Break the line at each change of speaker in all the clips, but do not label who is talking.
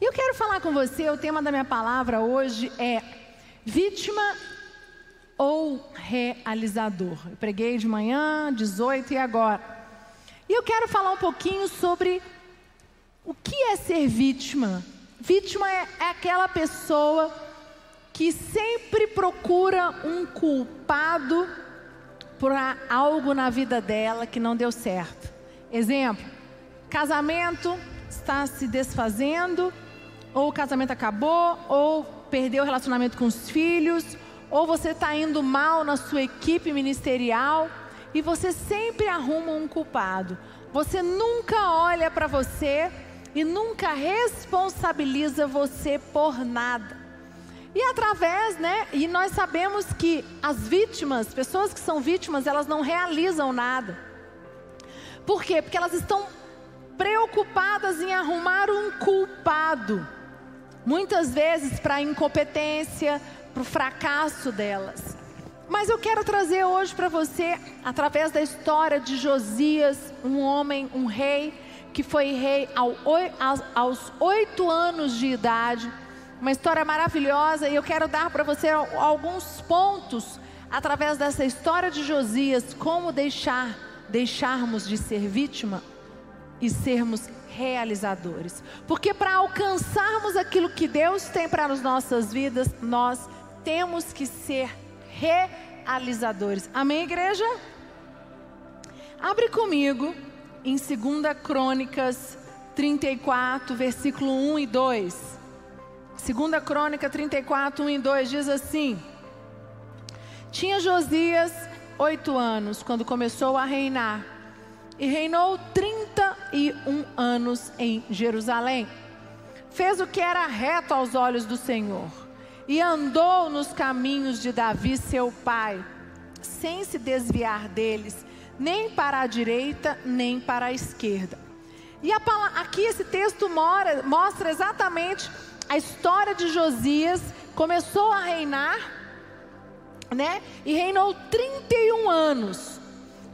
E eu quero falar com você, o tema da minha palavra hoje é vítima ou realizador. Eu preguei de manhã, 18 e agora. E eu quero falar um pouquinho sobre o que é ser vítima. Vítima é, é aquela pessoa que sempre procura um culpado por algo na vida dela que não deu certo. Exemplo: casamento está se desfazendo, ou o casamento acabou, ou perdeu o relacionamento com os filhos, ou você está indo mal na sua equipe ministerial e você sempre arruma um culpado. Você nunca olha para você e nunca responsabiliza você por nada. E através, né? E nós sabemos que as vítimas, pessoas que são vítimas, elas não realizam nada. Por quê? Porque elas estão preocupadas em arrumar um culpado. Muitas vezes para a incompetência, para o fracasso delas. Mas eu quero trazer hoje para você, através da história de Josias, um homem, um rei, que foi rei aos oito anos de idade. Uma história maravilhosa e eu quero dar para você alguns pontos através dessa história de Josias, como deixar, deixarmos de ser vítima e sermos realizadores. Porque para alcançarmos aquilo que Deus tem para as nossas vidas, nós temos que ser realizadores. Amém, igreja? Abre comigo em 2 Crônicas 34, versículo 1 e 2. 2 Crônica 34, 1 e 2 diz assim: Tinha Josias oito anos quando começou a reinar, e reinou 31 anos em Jerusalém. Fez o que era reto aos olhos do Senhor e andou nos caminhos de Davi, seu pai, sem se desviar deles, nem para a direita, nem para a esquerda. E a, aqui esse texto mora, mostra exatamente a história de Josias, começou a reinar, né? E reinou 31 anos.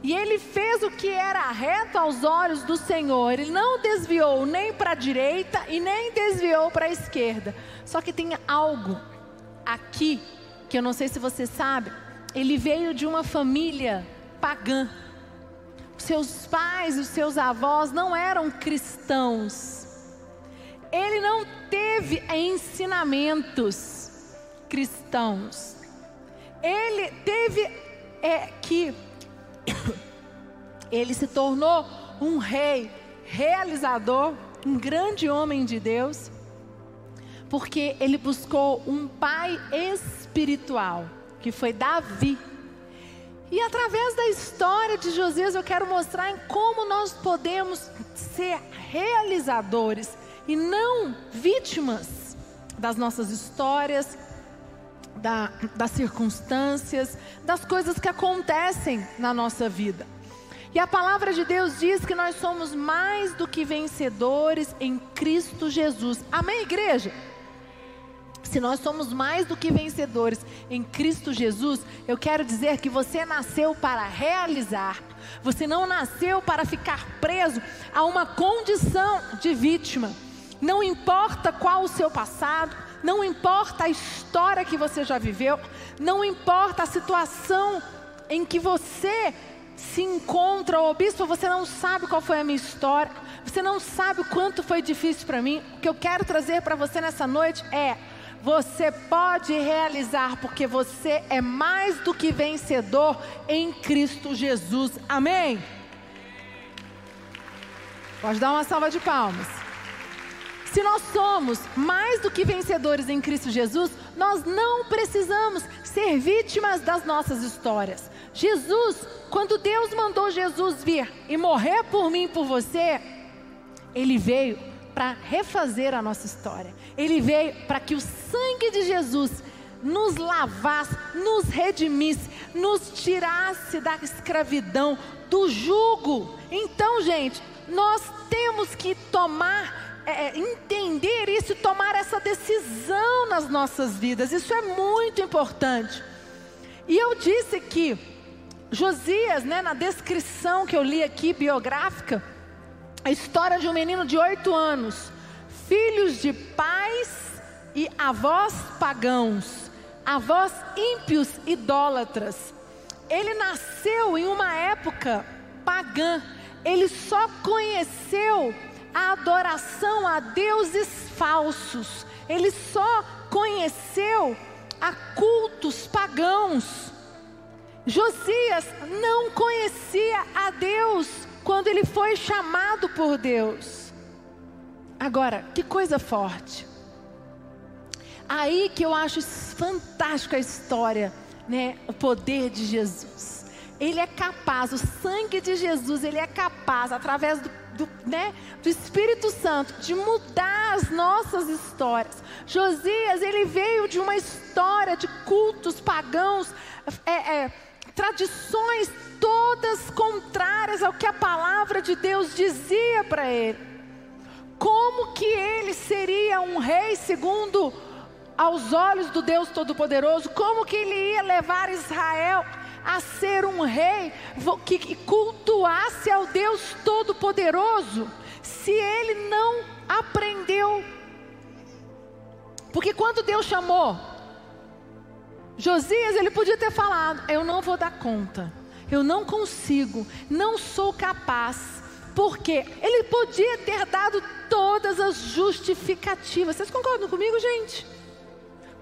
E ele fez o que era reto aos olhos do Senhor. Ele não desviou nem para a direita e nem desviou para a esquerda. Só que tem algo aqui, que eu não sei se você sabe, ele veio de uma família pagã. Seus pais, os seus avós não eram cristãos. Ele não teve ensinamentos cristãos. Ele teve é, que ele se tornou um rei realizador, um grande homem de Deus porque ele buscou um pai espiritual, que foi Davi. E através da história de Josias, eu quero mostrar em como nós podemos ser realizadores e não vítimas das nossas histórias, da, das circunstâncias, das coisas que acontecem na nossa vida. E a palavra de Deus diz que nós somos mais do que vencedores em Cristo Jesus. Amém, igreja? Se nós somos mais do que vencedores em Cristo Jesus, eu quero dizer que você nasceu para realizar. Você não nasceu para ficar preso a uma condição de vítima. Não importa qual o seu passado, não importa a história que você já viveu, não importa a situação em que você se encontra, ô bispo, você não sabe qual foi a minha história, você não sabe o quanto foi difícil para mim. O que eu quero trazer para você nessa noite é você pode realizar, porque você é mais do que vencedor em Cristo Jesus. Amém? Pode dar uma salva de palmas. Se nós somos mais do que vencedores em Cristo Jesus, nós não precisamos ser vítimas das nossas histórias. Jesus, quando Deus mandou Jesus vir e morrer por mim e por você, ele veio para refazer a nossa história. Ele veio para que o sangue de Jesus nos lavasse, nos redimisse, nos tirasse da escravidão, do jugo. Então, gente, nós temos que tomar, é, é entender isso e tomar essa decisão nas nossas vidas. Isso é muito importante. E eu disse que Josias, né, na descrição que eu li aqui, biográfica, a história de um menino de oito anos, filhos de pais e avós pagãos, avós ímpios idólatras. Ele nasceu em uma época pagã, ele só conheceu a adoração a deuses falsos, ele só conheceu a cultos pagãos. Josias não conhecia a Deus quando ele foi chamado por Deus. Agora, que coisa forte. Aí que eu acho fantástica a história, né? O poder de Jesus. Ele é capaz, o sangue de Jesus, ele é capaz, através do, do, né, do Espírito Santo, de mudar as nossas histórias. Josias, ele veio de uma história de cultos pagãos, é, é, tradições todas contrárias ao que a palavra de Deus dizia para ele. Como que ele seria um rei segundo aos olhos do Deus Todo-Poderoso? Como que ele ia levar Israel a ser um rei que cultuasse ao Deus Todo-Poderoso, se ele não aprendeu? Porque quando Deus chamou Josias, ele podia ter falado: Eu não vou dar conta, eu não consigo, não sou capaz. Porque ele podia ter dado todas as justificativas. Vocês concordam comigo, gente?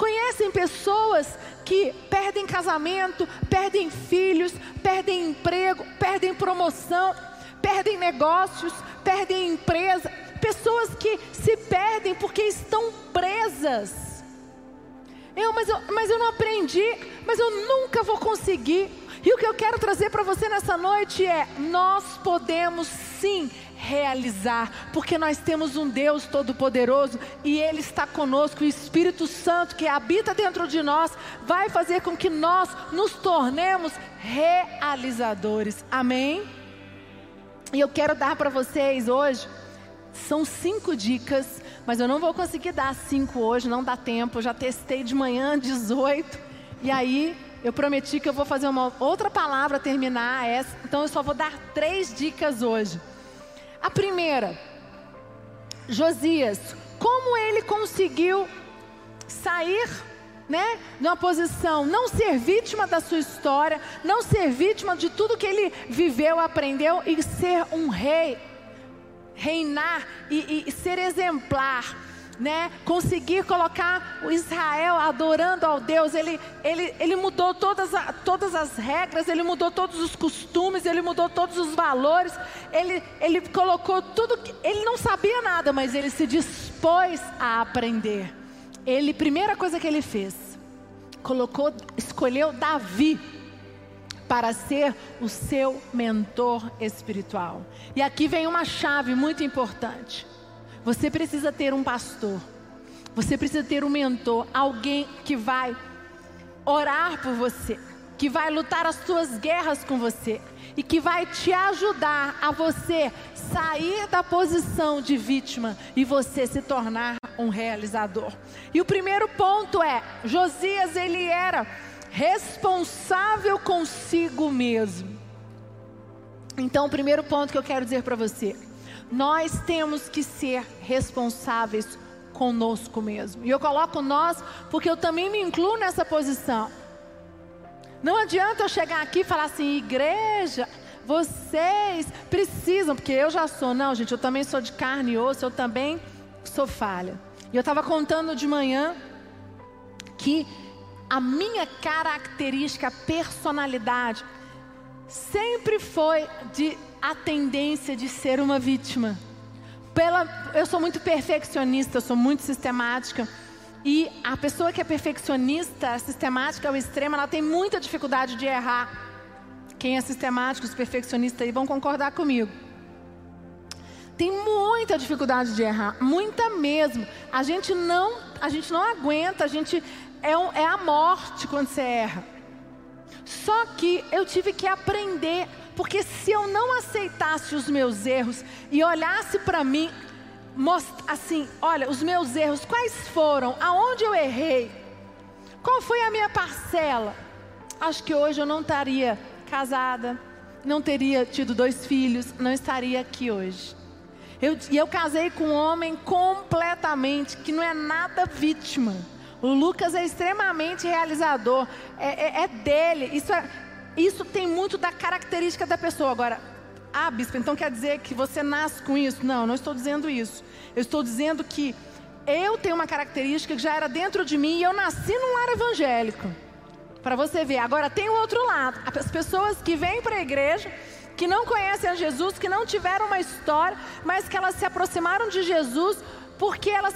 Conhecem pessoas que perdem casamento, perdem filhos, perdem emprego, perdem promoção, perdem negócios, perdem empresa. Pessoas que se perdem porque estão presas. Eu mas, eu, mas eu não aprendi, mas eu nunca vou conseguir. E o que eu quero trazer para você nessa noite é: nós podemos sim realizar, porque nós temos um Deus Todo-Poderoso e Ele está conosco. O Espírito Santo que habita dentro de nós vai fazer com que nós nos tornemos realizadores. Amém? E eu quero dar para vocês hoje, são cinco dicas, mas eu não vou conseguir dar cinco hoje, não dá tempo. Eu já testei de manhã 18, e aí eu prometi que eu vou fazer uma outra palavra terminar essa, então eu só vou dar três dicas hoje. A primeira, Josias, como ele conseguiu sair, né, numa posição, não ser vítima da sua história, não ser vítima de tudo que ele viveu, aprendeu e ser um rei, reinar e, e ser exemplar né, conseguir colocar o Israel adorando ao Deus, ele, ele, ele mudou todas, todas as regras, ele mudou todos os costumes, ele mudou todos os valores, ele, ele colocou tudo, que, ele não sabia nada, mas ele se dispôs a aprender. Ele, primeira coisa que ele fez, colocou, escolheu Davi para ser o seu mentor espiritual. E aqui vem uma chave muito importante. Você precisa ter um pastor. Você precisa ter um mentor, alguém que vai orar por você, que vai lutar as suas guerras com você e que vai te ajudar a você sair da posição de vítima e você se tornar um realizador. E o primeiro ponto é: Josias ele era responsável consigo mesmo. Então, o primeiro ponto que eu quero dizer para você, nós temos que ser responsáveis conosco mesmo. E eu coloco nós porque eu também me incluo nessa posição. Não adianta eu chegar aqui e falar assim, igreja, vocês precisam, porque eu já sou, não, gente, eu também sou de carne e osso, eu também sou falha. E eu estava contando de manhã que a minha característica, personalidade, sempre foi de a tendência de ser uma vítima. Pela, eu sou muito perfeccionista, eu sou muito sistemática. E a pessoa que é perfeccionista, sistemática ao extremo, ela tem muita dificuldade de errar. Quem é sistemático, os perfeccionistas aí vão concordar comigo. Tem muita dificuldade de errar, muita mesmo. A gente não, a gente não aguenta, a gente é, um, é a morte quando você erra. Só que eu tive que aprender porque se eu não aceitasse os meus erros e olhasse para mim, assim, olha, os meus erros, quais foram? Aonde eu errei? Qual foi a minha parcela? Acho que hoje eu não estaria casada, não teria tido dois filhos, não estaria aqui hoje. Eu, e eu casei com um homem completamente, que não é nada vítima. O Lucas é extremamente realizador. É, é, é dele. Isso, é, isso tem muito da característica da pessoa. Agora, ah, bispo, então quer dizer que você nasce com isso? Não, não estou dizendo isso. Eu estou dizendo que eu tenho uma característica que já era dentro de mim e eu nasci num lar evangélico. Para você ver. Agora tem o outro lado. As pessoas que vêm para a igreja, que não conhecem a Jesus, que não tiveram uma história, mas que elas se aproximaram de Jesus porque elas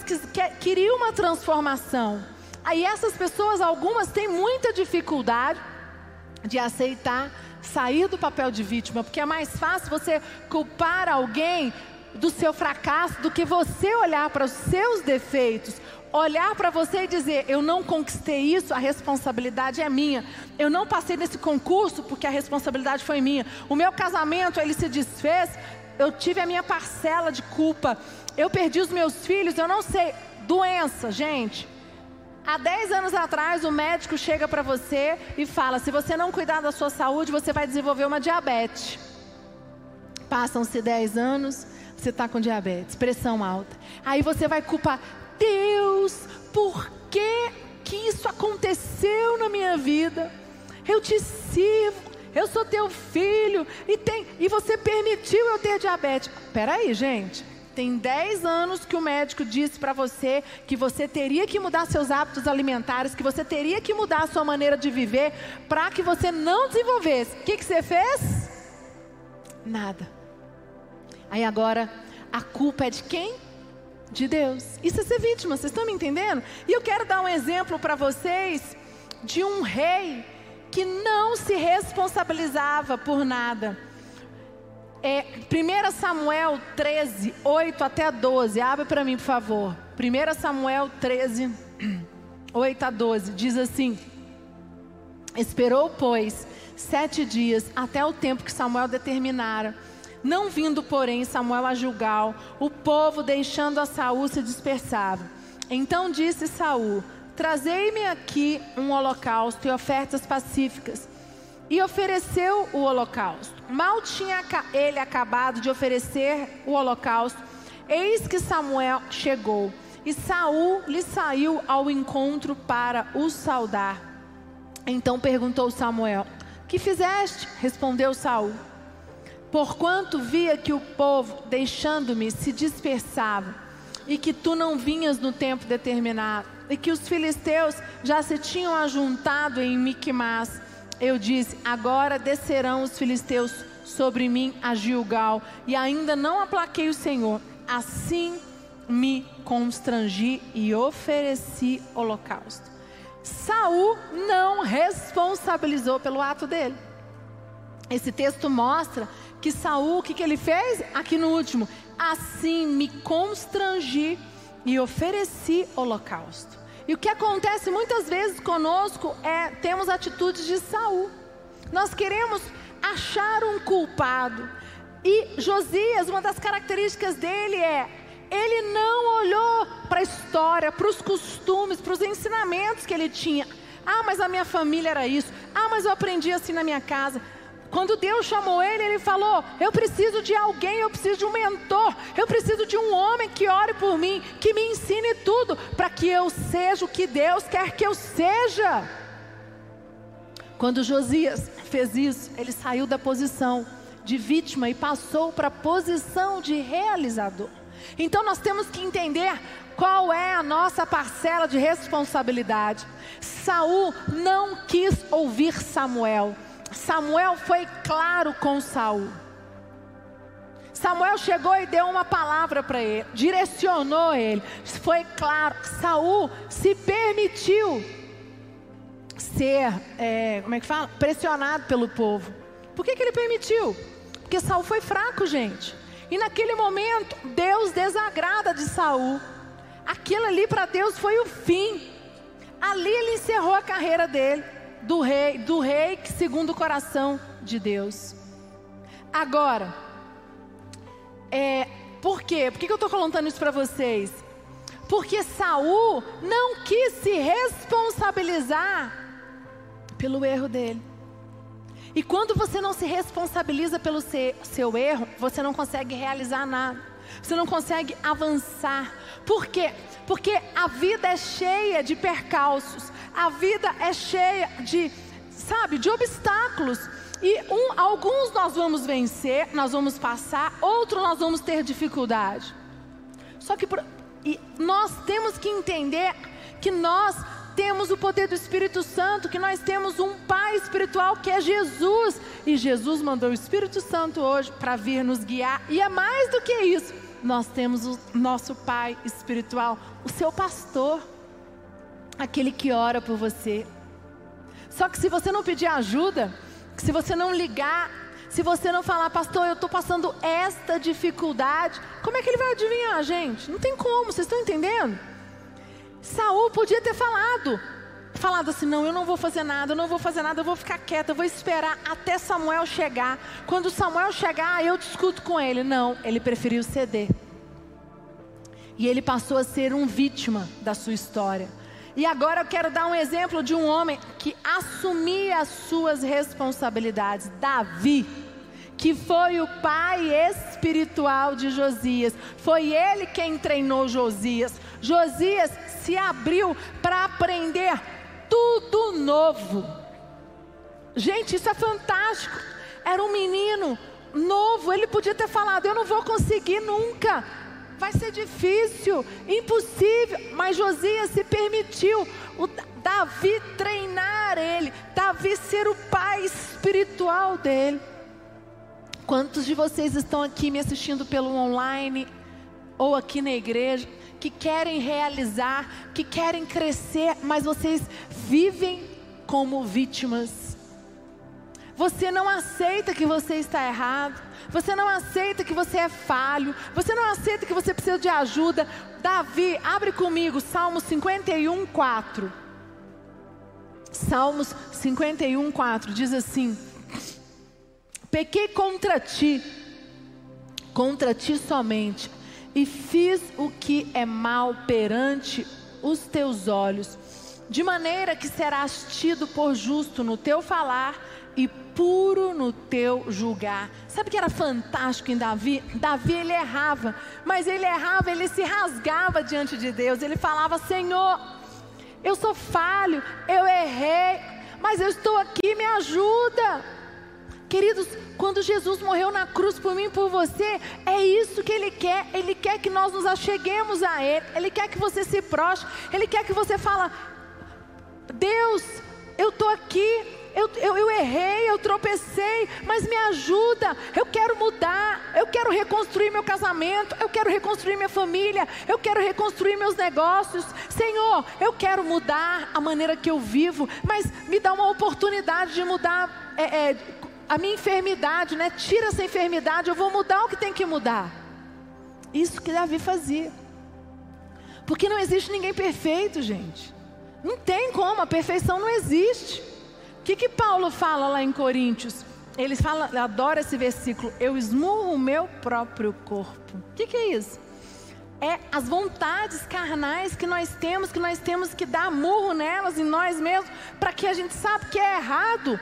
queriam uma transformação. Aí essas pessoas, algumas têm muita dificuldade de aceitar sair do papel de vítima, porque é mais fácil você culpar alguém do seu fracasso do que você olhar para os seus defeitos, olhar para você e dizer: Eu não conquistei isso, a responsabilidade é minha. Eu não passei nesse concurso porque a responsabilidade foi minha. O meu casamento ele se desfez, eu tive a minha parcela de culpa. Eu perdi os meus filhos, eu não sei. Doença, gente. Há 10 anos atrás, o médico chega para você e fala: se você não cuidar da sua saúde, você vai desenvolver uma diabetes. Passam-se 10 anos, você está com diabetes, pressão alta. Aí você vai culpar Deus, por que, que isso aconteceu na minha vida? Eu te sirvo, eu sou teu filho, e, tem, e você permitiu eu ter diabetes. Peraí, gente. Tem 10 anos que o médico disse para você que você teria que mudar seus hábitos alimentares, que você teria que mudar a sua maneira de viver para que você não desenvolvesse. O que, que você fez? Nada. Aí agora, a culpa é de quem? De Deus. Isso é ser vítima, vocês estão me entendendo? E eu quero dar um exemplo para vocês de um rei que não se responsabilizava por nada. É, 1 Samuel 13, 8 até 12. Abre para mim, por favor. 1 Samuel 13, 8 a 12. Diz assim: Esperou, pois, sete dias até o tempo que Samuel determinara não vindo, porém, Samuel a Gilgal, o povo, deixando a Saul, se dispersava. Então disse Saul: Trazei-me aqui um holocausto e ofertas pacíficas. E ofereceu o holocausto. Mal tinha ele acabado de oferecer o holocausto, eis que Samuel chegou, e Saul lhe saiu ao encontro para o saudar. Então perguntou Samuel: Que fizeste? Respondeu Saul: Porquanto via que o povo, deixando-me, se dispersava, e que tu não vinhas no tempo determinado, e que os filisteus já se tinham ajuntado em Miquimás, eu disse: Agora descerão os filisteus sobre mim a Gilgal, e ainda não aplaquei o Senhor. Assim me constrangi e ofereci holocausto. Saul não responsabilizou pelo ato dele. Esse texto mostra que Saul, o que, que ele fez? Aqui no último, assim me constrangi e ofereci holocausto. E o que acontece muitas vezes conosco é temos atitudes de Saul. Nós queremos achar um culpado. E Josias, uma das características dele é ele não olhou para a história, para os costumes, para os ensinamentos que ele tinha. Ah, mas a minha família era isso. Ah, mas eu aprendi assim na minha casa. Quando Deus chamou ele, ele falou: Eu preciso de alguém, eu preciso de um mentor, eu preciso de um homem que ore por mim, que me ensine tudo, para que eu seja o que Deus quer que eu seja. Quando Josias fez isso, ele saiu da posição de vítima e passou para a posição de realizador. Então nós temos que entender qual é a nossa parcela de responsabilidade. Saul não quis ouvir Samuel. Samuel foi claro com Saul. Samuel chegou e deu uma palavra para ele, direcionou ele. Foi claro. Saul se permitiu ser, é, como é que fala? Pressionado pelo povo. Por que, que ele permitiu? Porque Saul foi fraco, gente. E naquele momento, Deus desagrada de Saul. Aquilo ali para Deus foi o fim. Ali ele encerrou a carreira dele do rei, do rei segundo o coração de Deus. Agora, é, por quê? Por que eu estou contando isso para vocês? Porque Saul não quis se responsabilizar pelo erro dele. E quando você não se responsabiliza pelo seu, seu erro, você não consegue realizar nada. Você não consegue avançar. Por quê? Porque a vida é cheia de percalços, a vida é cheia de, sabe, de obstáculos. E um, alguns nós vamos vencer, nós vamos passar, outros nós vamos ter dificuldade. Só que nós temos que entender que nós temos o poder do Espírito Santo, que nós temos um Pai espiritual que é Jesus. E Jesus mandou o Espírito Santo hoje para vir nos guiar. E é mais do que isso. Nós temos o nosso Pai espiritual, o seu pastor, aquele que ora por você. Só que se você não pedir ajuda, se você não ligar, se você não falar, pastor, eu estou passando esta dificuldade, como é que ele vai adivinhar, gente? Não tem como, vocês estão entendendo? Saul podia ter falado, falado assim: não, eu não vou fazer nada, eu não vou fazer nada, eu vou ficar quieto, eu vou esperar até Samuel chegar. Quando Samuel chegar, eu discuto com ele. Não, ele preferiu ceder. E ele passou a ser um vítima da sua história. E agora eu quero dar um exemplo de um homem que assumia as suas responsabilidades. Davi que foi o pai espiritual de Josias. Foi ele quem treinou Josias. Josias se abriu para aprender tudo novo. Gente, isso é fantástico. Era um menino novo, ele podia ter falado: Eu não vou conseguir nunca, vai ser difícil, impossível. Mas Josias se permitiu, o Davi treinar ele, Davi ser o pai espiritual dele. Quantos de vocês estão aqui me assistindo pelo online ou aqui na igreja que querem realizar, que querem crescer, mas vocês vivem como vítimas? Você não aceita que você está errado. Você não aceita que você é falho. Você não aceita que você precisa de ajuda. Davi, abre comigo Salmo 51, 4. Salmos 51, 4 diz assim: Pequei contra ti, contra ti somente, e fiz o que é mal perante os teus olhos, de maneira que serás tido por justo no teu falar e puro no teu julgar. Sabe que era fantástico em Davi? Davi ele errava, mas ele errava, ele se rasgava diante de Deus. Ele falava: Senhor, eu sou falho, eu errei, mas eu estou aqui, me ajuda. Queridos, quando Jesus morreu na cruz por mim e por você, é isso que Ele quer. Ele quer que nós nos acheguemos a Ele. Ele quer que você se prostre. Ele quer que você fale: Deus, eu estou aqui. Eu, eu, eu, errei, eu tropecei, mas me ajuda. Eu quero mudar, eu quero reconstruir meu casamento, eu quero reconstruir minha família, eu quero reconstruir meus negócios. Senhor, eu quero mudar a maneira que eu vivo, mas me dá uma oportunidade de mudar é, é, a minha enfermidade, né? Tira essa enfermidade, eu vou mudar o que tem que mudar. Isso que Davi fazia. Porque não existe ninguém perfeito, gente. Não tem como, a perfeição não existe. O que, que Paulo fala lá em Coríntios? Ele fala, adora esse versículo, eu esmurro o meu próprio corpo. O que, que é isso? É as vontades carnais que nós temos, que nós temos que dar murro nelas em nós mesmos, para que a gente saiba que é errado,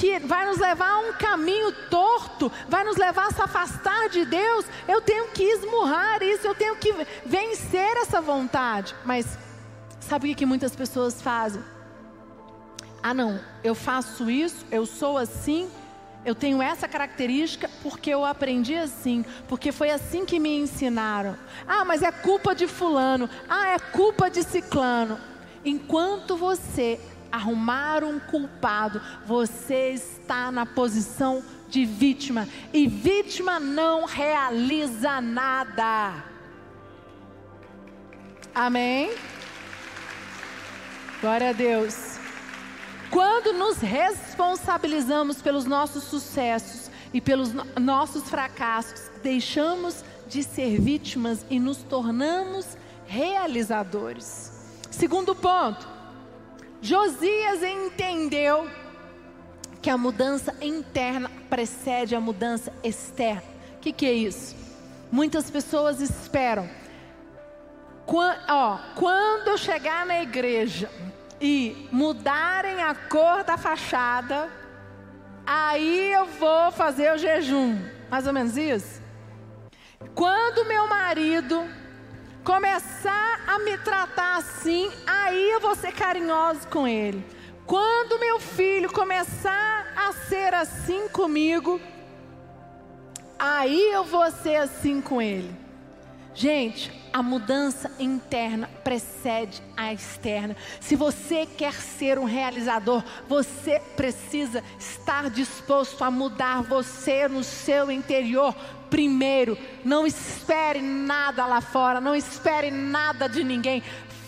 que vai nos levar a um caminho torto, vai nos levar a se afastar de Deus, eu tenho que esmurrar isso, eu tenho que vencer essa vontade. Mas sabe o que muitas pessoas fazem? Ah, não, eu faço isso, eu sou assim, eu tenho essa característica porque eu aprendi assim, porque foi assim que me ensinaram. Ah, mas é culpa de Fulano, ah, é culpa de Ciclano. Enquanto você arrumar um culpado, você está na posição de vítima. E vítima não realiza nada. Amém? Glória a Deus. Quando nos responsabilizamos pelos nossos sucessos e pelos no nossos fracassos, deixamos de ser vítimas e nos tornamos realizadores. Segundo ponto, Josias entendeu que a mudança interna precede a mudança externa. O que, que é isso? Muitas pessoas esperam. Quando, ó, quando eu chegar na igreja e mudarem a cor da fachada, aí eu vou fazer o jejum. Mais ou menos isso? Quando meu marido começar a me tratar assim, aí eu vou ser carinhoso com ele. Quando meu filho começar a ser assim comigo, aí eu vou ser assim com ele. Gente, a mudança interna precede a externa. Se você quer ser um realizador, você precisa estar disposto a mudar você no seu interior primeiro. Não espere nada lá fora, não espere nada de ninguém.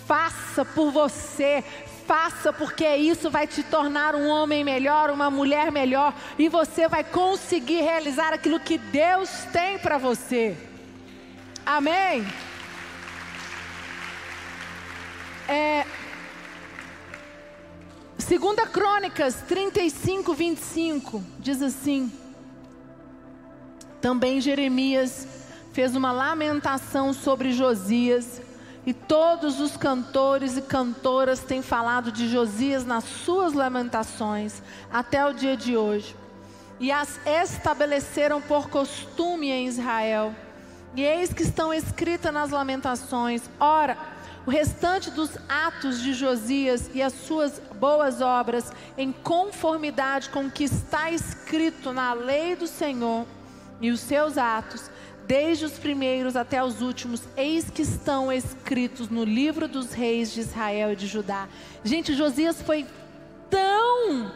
Faça por você, faça, porque isso vai te tornar um homem melhor, uma mulher melhor, e você vai conseguir realizar aquilo que Deus tem para você. Amém? É, segunda Crônicas 35, 25, diz assim, também Jeremias fez uma lamentação sobre Josias, e todos os cantores e cantoras têm falado de Josias nas suas lamentações, até o dia de hoje. E as estabeleceram por costume em Israel. E eis que estão escritas nas lamentações: ora, o restante dos atos de Josias e as suas boas obras, em conformidade com o que está escrito na lei do Senhor e os seus atos, desde os primeiros até os últimos, eis que estão escritos no livro dos reis de Israel e de Judá. Gente, Josias foi tão,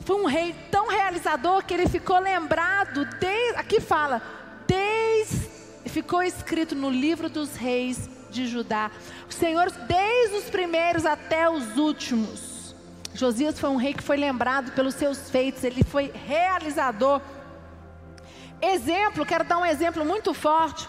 foi um rei tão realizador que ele ficou lembrado, desde, aqui fala, desde ficou escrito no livro dos reis de Judá. O Senhor, desde os primeiros até os últimos. Josias foi um rei que foi lembrado pelos seus feitos, ele foi realizador. Exemplo, quero dar um exemplo muito forte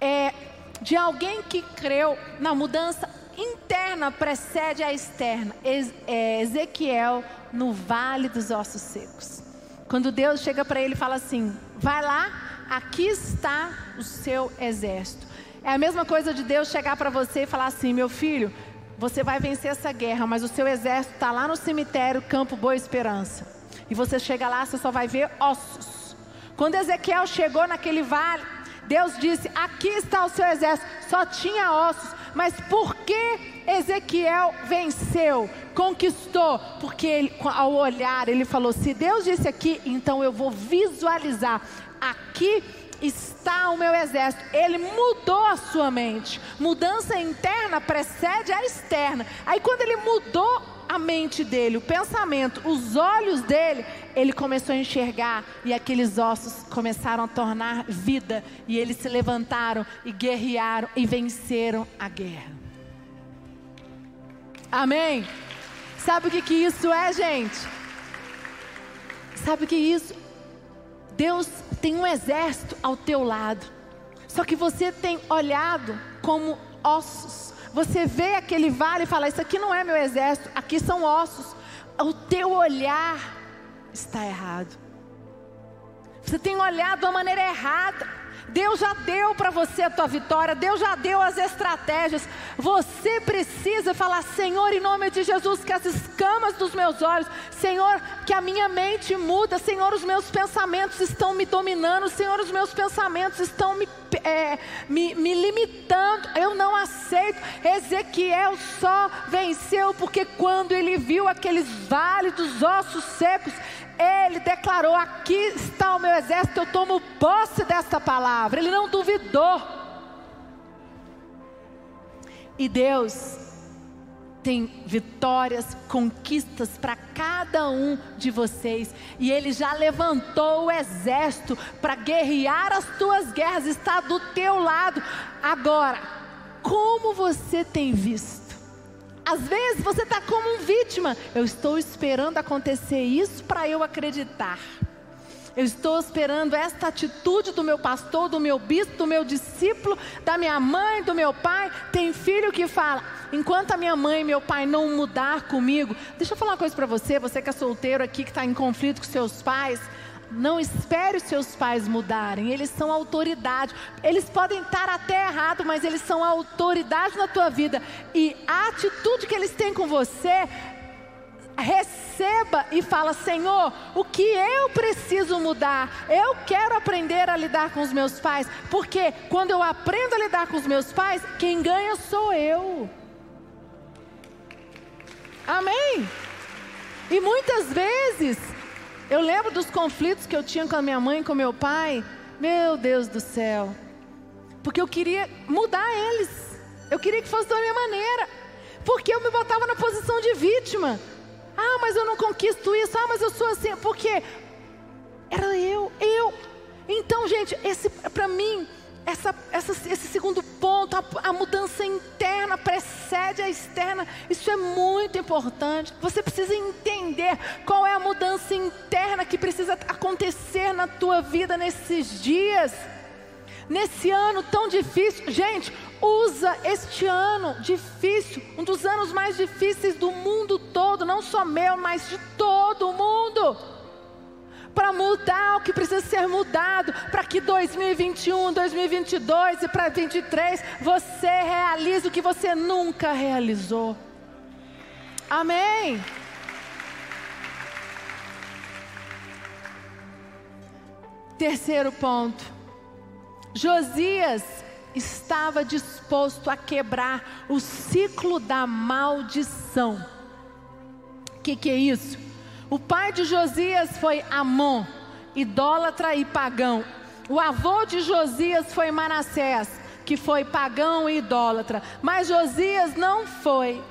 é, de alguém que creu na mudança interna precede a externa. É, Ezequiel no vale dos ossos secos. Quando Deus chega para ele e fala assim: vai lá aqui está o seu exército. É a mesma coisa de Deus chegar para você e falar assim: meu filho, você vai vencer essa guerra, mas o seu exército está lá no cemitério, Campo Boa Esperança. E você chega lá, você só vai ver ossos. Quando Ezequiel chegou naquele vale, Deus disse: Aqui está o seu exército, só tinha ossos. Mas por que Ezequiel venceu, conquistou? Porque ele, ao olhar, ele falou: Se Deus disse aqui, então eu vou visualizar aqui está o meu exército. Ele mudou a sua mente. Mudança interna precede a externa. Aí quando ele mudou a mente dele, o pensamento, os olhos dele, ele começou a enxergar e aqueles ossos começaram a tornar vida e eles se levantaram e guerrearam e venceram a guerra. Amém? Sabe o que, que isso é, gente? Sabe o que isso Deus tem um exército ao teu lado. Só que você tem olhado como ossos. Você vê aquele vale e fala: Isso aqui não é meu exército, aqui são ossos. O teu olhar está errado. Você tem olhado de uma maneira errada. Deus já deu para você a tua vitória, Deus já deu as estratégias. Você precisa falar: Senhor, em nome de Jesus, que as escamas dos meus olhos, Senhor, que a minha mente muda, Senhor, os meus pensamentos estão me dominando, Senhor, os meus pensamentos estão me, é, me, me limitando. Eu não aceito. Ezequiel só venceu porque quando ele viu aqueles vales dos ossos secos, ele declarou: Aqui está o meu exército, eu tomo posse desta palavra. Ele não duvidou. E Deus tem vitórias, conquistas para cada um de vocês. E Ele já levantou o exército para guerrear as tuas guerras, está do teu lado. Agora, como você tem visto? Às vezes você está como um vítima. Eu estou esperando acontecer isso para eu acreditar. Eu estou esperando esta atitude do meu pastor, do meu bispo, do meu discípulo, da minha mãe, do meu pai. Tem filho que fala: enquanto a minha mãe e meu pai não mudar comigo, deixa eu falar uma coisa para você, você que é solteiro aqui, que está em conflito com seus pais. Não espere os seus pais mudarem, eles são autoridade. Eles podem estar até errado, mas eles são autoridade na tua vida. E a atitude que eles têm com você, Receba e fala: Senhor, o que eu preciso mudar? Eu quero aprender a lidar com os meus pais, porque quando eu aprendo a lidar com os meus pais, quem ganha sou eu. Amém? E muitas vezes, eu lembro dos conflitos que eu tinha com a minha mãe com meu pai. Meu Deus do céu. Porque eu queria mudar eles. Eu queria que fosse da minha maneira. Porque eu me botava na posição de vítima. Ah, mas eu não conquisto isso. Ah, mas eu sou assim. Porque era eu, eu. Então, gente, esse para mim essa, essa, esse segundo ponto, a, a, mudança interna precede a externa, isso é muito importante. Você precisa entender qual é a mudança interna que precisa acontecer na tua vida nesses dias, nesse ano tão difícil. Gente, usa este ano difícil, um dos anos mais difíceis do mundo todo, não só meu, mas de todo o mundo para mudar o que precisa ser mudado, para que 2021, 2022 e para 2023 você realize o que você nunca realizou. Amém. Terceiro ponto. Josias estava disposto a quebrar o ciclo da maldição. O que, que é isso? O pai de Josias foi Amon, idólatra e pagão. O avô de Josias foi Manassés, que foi pagão e idólatra. Mas Josias não foi.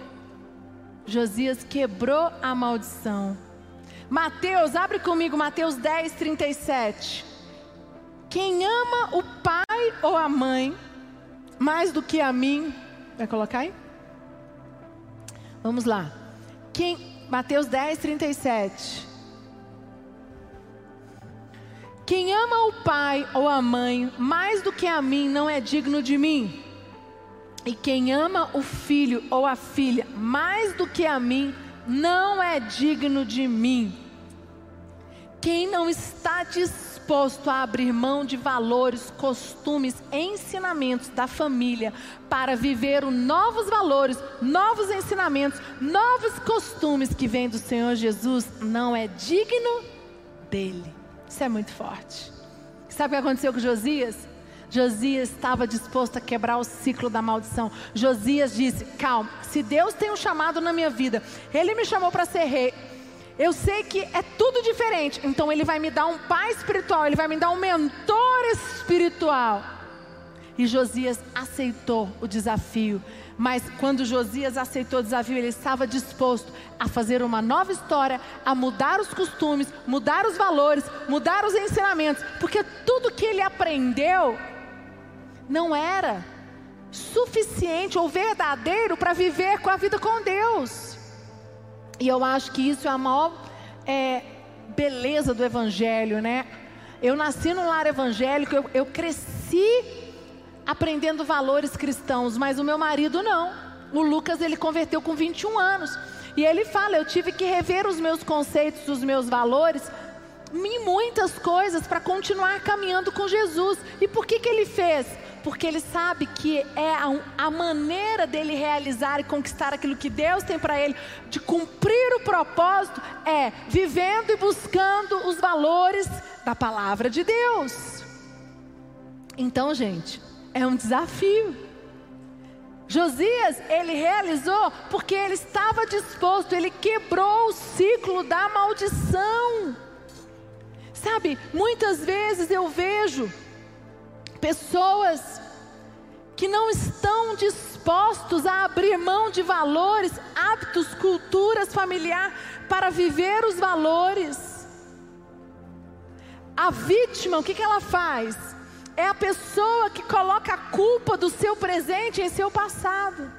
Josias quebrou a maldição. Mateus, abre comigo Mateus 10, 37. Quem ama o pai ou a mãe mais do que a mim, vai colocar aí? Vamos lá. Quem Mateus 10, 37. Quem ama o pai ou a mãe mais do que a mim não é digno de mim. E quem ama o filho ou a filha mais do que a mim não é digno de mim. Quem não está disposto disposto a abrir mão de valores, costumes, ensinamentos da família para viver os novos valores, novos ensinamentos, novos costumes que vêm do Senhor Jesus, não é digno dele. Isso é muito forte. Sabe o que aconteceu com Josias? Josias estava disposto a quebrar o ciclo da maldição. Josias disse: Calma, se Deus tem um chamado na minha vida, Ele me chamou para ser rei. Eu sei que é tudo diferente. Então ele vai me dar um pai espiritual, ele vai me dar um mentor espiritual. E Josias aceitou o desafio. Mas quando Josias aceitou o desafio, ele estava disposto a fazer uma nova história, a mudar os costumes, mudar os valores, mudar os ensinamentos, porque tudo que ele aprendeu não era suficiente ou verdadeiro para viver com a vida com Deus. E eu acho que isso é a maior é, beleza do Evangelho, né? Eu nasci num lar evangélico, eu, eu cresci aprendendo valores cristãos, mas o meu marido não. O Lucas ele converteu com 21 anos. E ele fala: eu tive que rever os meus conceitos, os meus valores, em muitas coisas para continuar caminhando com Jesus. E por que, que ele fez? Porque ele sabe que é a, a maneira dele realizar e conquistar aquilo que Deus tem para ele, de cumprir o propósito, é vivendo e buscando os valores da palavra de Deus. Então, gente, é um desafio. Josias, ele realizou porque ele estava disposto, ele quebrou o ciclo da maldição. Sabe, muitas vezes eu vejo pessoas que não estão dispostos a abrir mão de valores, hábitos, culturas familiar para viver os valores. A vítima, o que, que ela faz? É a pessoa que coloca a culpa do seu presente em seu passado.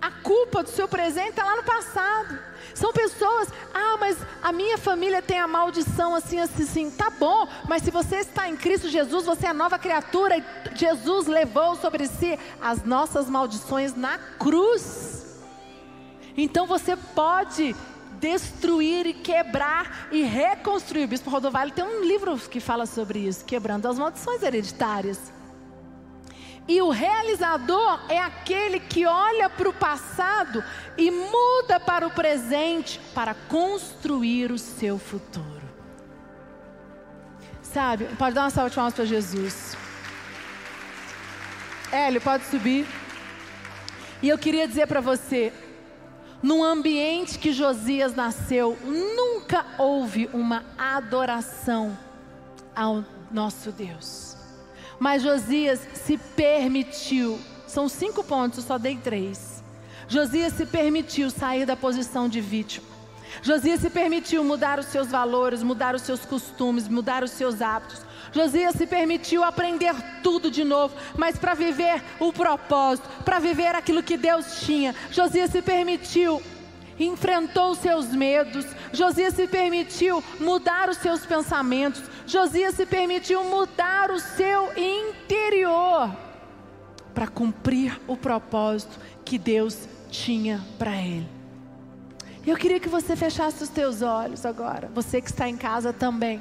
A culpa do seu presente está lá no passado. São pessoas, ah, mas a minha família tem a maldição assim, assim, assim. Tá bom, mas se você está em Cristo Jesus, você é nova criatura e Jesus levou sobre si as nossas maldições na cruz. Então você pode destruir e quebrar e reconstruir. O Bispo Rodovalho tem um livro que fala sobre isso, quebrando as maldições hereditárias. E o realizador é aquele que olha para o passado e muda para o presente para construir o seu futuro. Sabe, pode dar uma salva de palmas para Jesus. Hélio, pode subir. E eu queria dizer para você, num ambiente que Josias nasceu, nunca houve uma adoração ao nosso Deus. Mas Josias se permitiu, são cinco pontos, eu só dei três. Josias se permitiu sair da posição de vítima. Josias se permitiu mudar os seus valores, mudar os seus costumes, mudar os seus hábitos. Josias se permitiu aprender tudo de novo, mas para viver o propósito, para viver aquilo que Deus tinha. Josias se permitiu enfrentou os seus medos, Josias se permitiu mudar os seus pensamentos, Josias se permitiu mudar o seu interior para cumprir o propósito que Deus tinha para ele. Eu queria que você fechasse os teus olhos agora, você que está em casa também.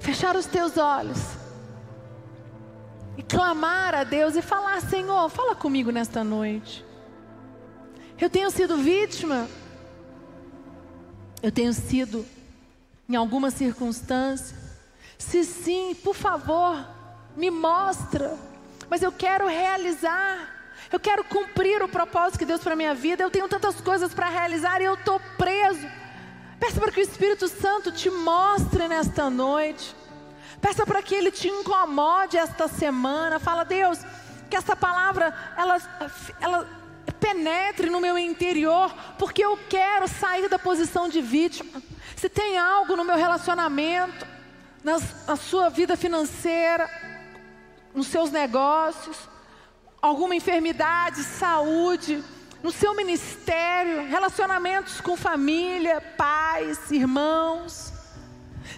Fechar os teus olhos e clamar a Deus e falar: Senhor, fala comigo nesta noite. Eu tenho sido vítima. Eu tenho sido em alguma circunstância. Se sim, por favor, me mostra. Mas eu quero realizar. Eu quero cumprir o propósito que Deus para minha vida. Eu tenho tantas coisas para realizar e eu estou preso. Peça para que o Espírito Santo te mostre nesta noite. Peça para que Ele te incomode esta semana. Fala, Deus, que essa palavra ela, ela penetre no meu interior, porque eu quero sair da posição de vítima. Se tem algo no meu relacionamento, na, sua vida financeira, nos seus negócios, alguma enfermidade, saúde, no seu ministério, relacionamentos com família, pais, irmãos.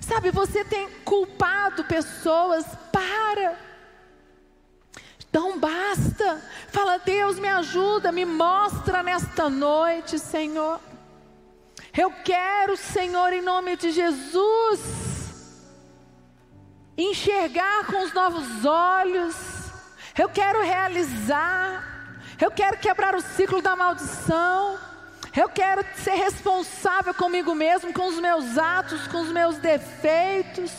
Sabe, você tem culpado pessoas, para. Então basta. Fala, Deus, me ajuda, me mostra nesta noite, Senhor. Eu quero, Senhor, em nome de Jesus, enxergar com os novos olhos. Eu quero realizar. Eu quero quebrar o ciclo da maldição. Eu quero ser responsável comigo mesmo, com os meus atos, com os meus defeitos.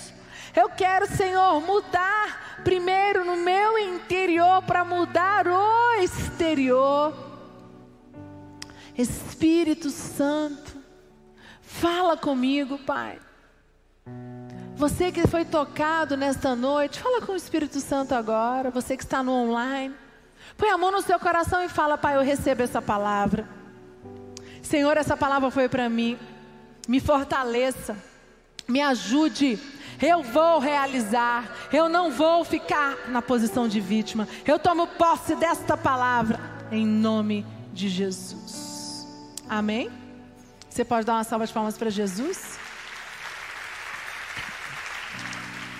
Eu quero, Senhor, mudar primeiro no meu interior para mudar o exterior. Espírito Santo, fala comigo, Pai. Você que foi tocado nesta noite, fala com o Espírito Santo agora. Você que está no online, põe a mão no seu coração e fala: Pai, eu recebo essa palavra. Senhor, essa palavra foi para mim. Me fortaleça, me ajude eu vou realizar, eu não vou ficar na posição de vítima. Eu tomo posse desta palavra em nome de Jesus. Amém? Você pode dar uma salva de palmas para Jesus?